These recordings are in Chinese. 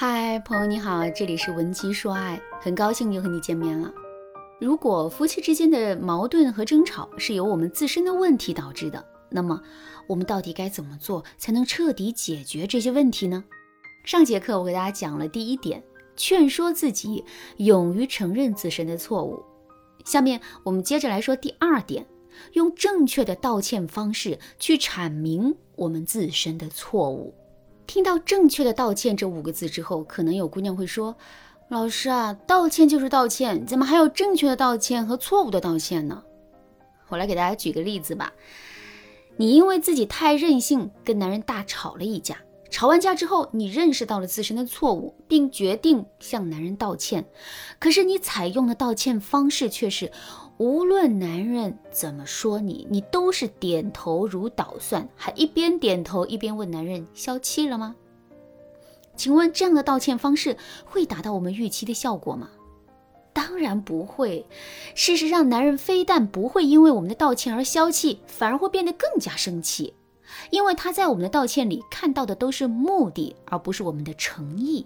嗨，朋友你好，这里是文姬说爱，很高兴又和你见面了。如果夫妻之间的矛盾和争吵是由我们自身的问题导致的，那么我们到底该怎么做才能彻底解决这些问题呢？上节课我给大家讲了第一点，劝说自己勇于承认自身的错误。下面我们接着来说第二点，用正确的道歉方式去阐明我们自身的错误。听到“正确的道歉”这五个字之后，可能有姑娘会说：“老师啊，道歉就是道歉，怎么还有正确的道歉和错误的道歉呢？”我来给大家举个例子吧。你因为自己太任性，跟男人大吵了一架。吵完架之后，你认识到了自身的错误，并决定向男人道歉。可是你采用的道歉方式却是。无论男人怎么说你，你都是点头如捣蒜，还一边点头一边问男人消气了吗？请问这样的道歉方式会达到我们预期的效果吗？当然不会。事实上，男人非但不会因为我们的道歉而消气，反而会变得更加生气，因为他在我们的道歉里看到的都是目的，而不是我们的诚意。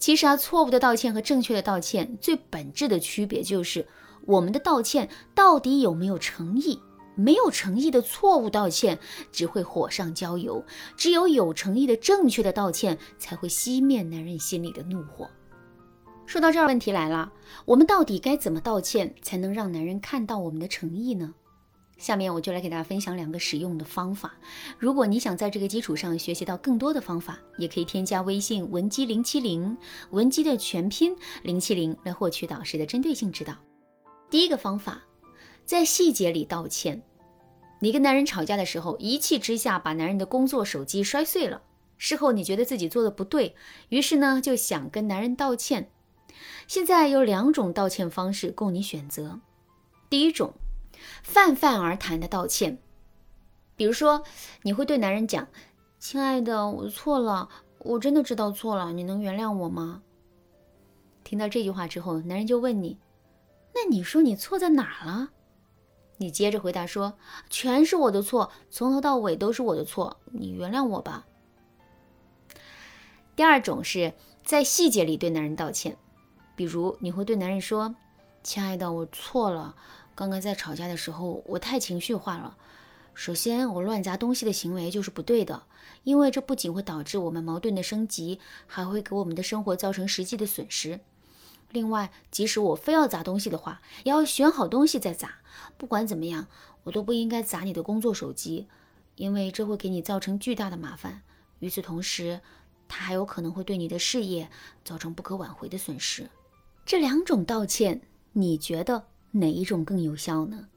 其实啊，错误的道歉和正确的道歉最本质的区别就是。我们的道歉到底有没有诚意？没有诚意的错误道歉只会火上浇油，只有有诚意的正确的道歉才会熄灭男人心里的怒火。说到这儿，问题来了，我们到底该怎么道歉才能让男人看到我们的诚意呢？下面我就来给大家分享两个实用的方法。如果你想在这个基础上学习到更多的方法，也可以添加微信文姬零七零，文姬的全拼零七零来获取导师的针对性指导。第一个方法，在细节里道歉。你跟男人吵架的时候，一气之下把男人的工作手机摔碎了。事后你觉得自己做的不对，于是呢就想跟男人道歉。现在有两种道歉方式供你选择。第一种，泛泛而谈的道歉，比如说你会对男人讲：“亲爱的，我错了，我真的知道错了，你能原谅我吗？”听到这句话之后，男人就问你。那你说你错在哪儿了？你接着回答说：“全是我的错，从头到尾都是我的错，你原谅我吧。”第二种是在细节里对男人道歉，比如你会对男人说：“亲爱的，我错了，刚刚在吵架的时候我太情绪化了。首先，我乱砸东西的行为就是不对的，因为这不仅会导致我们矛盾的升级，还会给我们的生活造成实际的损失。”另外，即使我非要砸东西的话，也要选好东西再砸。不管怎么样，我都不应该砸你的工作手机，因为这会给你造成巨大的麻烦。与此同时，它还有可能会对你的事业造成不可挽回的损失。这两种道歉，你觉得哪一种更有效呢？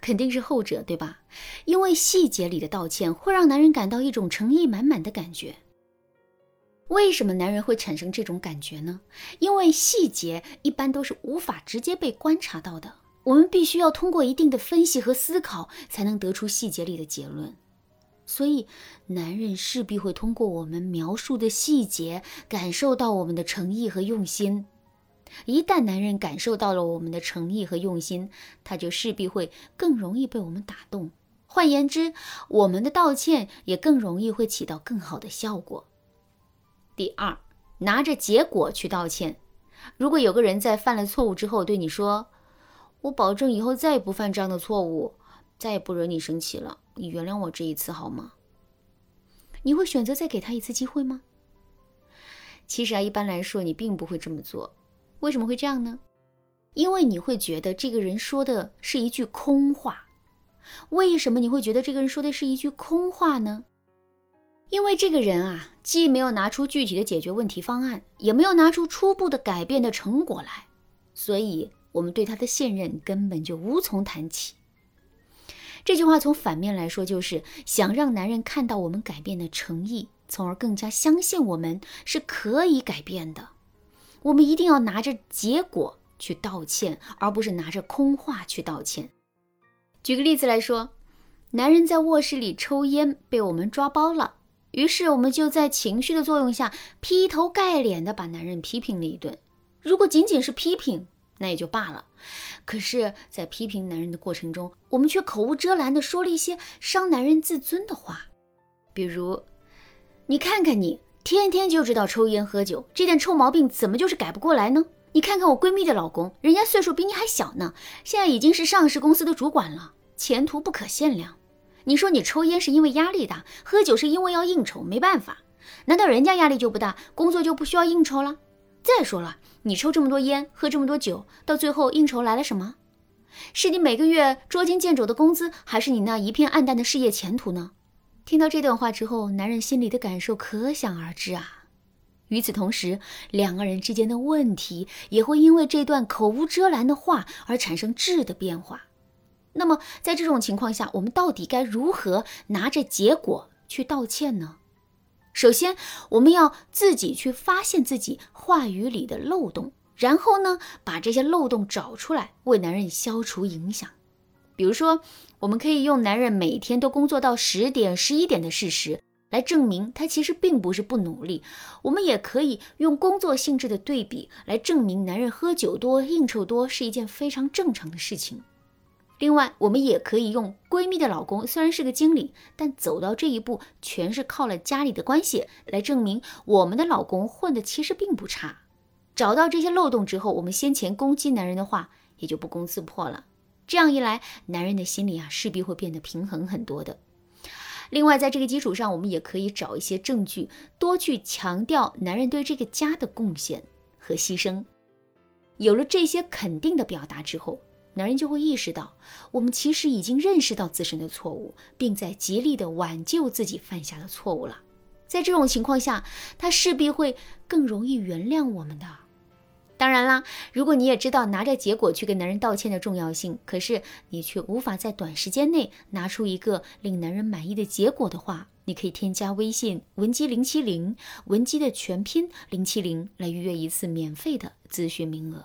肯定是后者，对吧？因为细节里的道歉会让男人感到一种诚意满满的感觉。为什么男人会产生这种感觉呢？因为细节一般都是无法直接被观察到的，我们必须要通过一定的分析和思考，才能得出细节里的结论。所以，男人势必会通过我们描述的细节，感受到我们的诚意和用心。一旦男人感受到了我们的诚意和用心，他就势必会更容易被我们打动。换言之，我们的道歉也更容易会起到更好的效果。第二，拿着结果去道歉。如果有个人在犯了错误之后对你说：“我保证以后再也不犯这样的错误，再也不惹你生气了，你原谅我这一次好吗？”你会选择再给他一次机会吗？其实啊，一般来说你并不会这么做。为什么会这样呢？因为你会觉得这个人说的是一句空话。为什么你会觉得这个人说的是一句空话呢？因为这个人啊，既没有拿出具体的解决问题方案，也没有拿出初步的改变的成果来，所以我们对他的信任根本就无从谈起。这句话从反面来说，就是想让男人看到我们改变的诚意，从而更加相信我们是可以改变的。我们一定要拿着结果去道歉，而不是拿着空话去道歉。举个例子来说，男人在卧室里抽烟被我们抓包了。于是我们就在情绪的作用下劈头盖脸的把男人批评了一顿。如果仅仅是批评，那也就罢了。可是，在批评男人的过程中，我们却口无遮拦的说了一些伤男人自尊的话，比如：“你看看你，天天就知道抽烟喝酒，这点臭毛病怎么就是改不过来呢？你看看我闺蜜的老公，人家岁数比你还小呢，现在已经是上市公司的主管了，前途不可限量。你说你抽烟是因为压力大，喝酒是因为要应酬，没办法。难道人家压力就不大，工作就不需要应酬了？再说了，你抽这么多烟，喝这么多酒，到最后应酬来了什么？是你每个月捉襟见肘的工资，还是你那一片暗淡的事业前途呢？听到这段话之后，男人心里的感受可想而知啊。与此同时，两个人之间的问题也会因为这段口无遮拦的话而产生质的变化。那么，在这种情况下，我们到底该如何拿着结果去道歉呢？首先，我们要自己去发现自己话语里的漏洞，然后呢，把这些漏洞找出来，为男人消除影响。比如说，我们可以用男人每天都工作到十点、十一点的事实来证明他其实并不是不努力。我们也可以用工作性质的对比来证明男人喝酒多、应酬多是一件非常正常的事情。另外，我们也可以用闺蜜的老公虽然是个经理，但走到这一步全是靠了家里的关系来证明我们的老公混的其实并不差。找到这些漏洞之后，我们先前攻击男人的话也就不攻自破了。这样一来，男人的心里啊势必会变得平衡很多的。另外，在这个基础上，我们也可以找一些证据，多去强调男人对这个家的贡献和牺牲。有了这些肯定的表达之后，男人就会意识到，我们其实已经认识到自身的错误，并在极力的挽救自己犯下的错误了。在这种情况下，他势必会更容易原谅我们的。当然啦，如果你也知道拿着结果去跟男人道歉的重要性，可是你却无法在短时间内拿出一个令男人满意的结果的话，你可以添加微信文姬零七零，文姬的全拼零七零，来预约一次免费的咨询名额。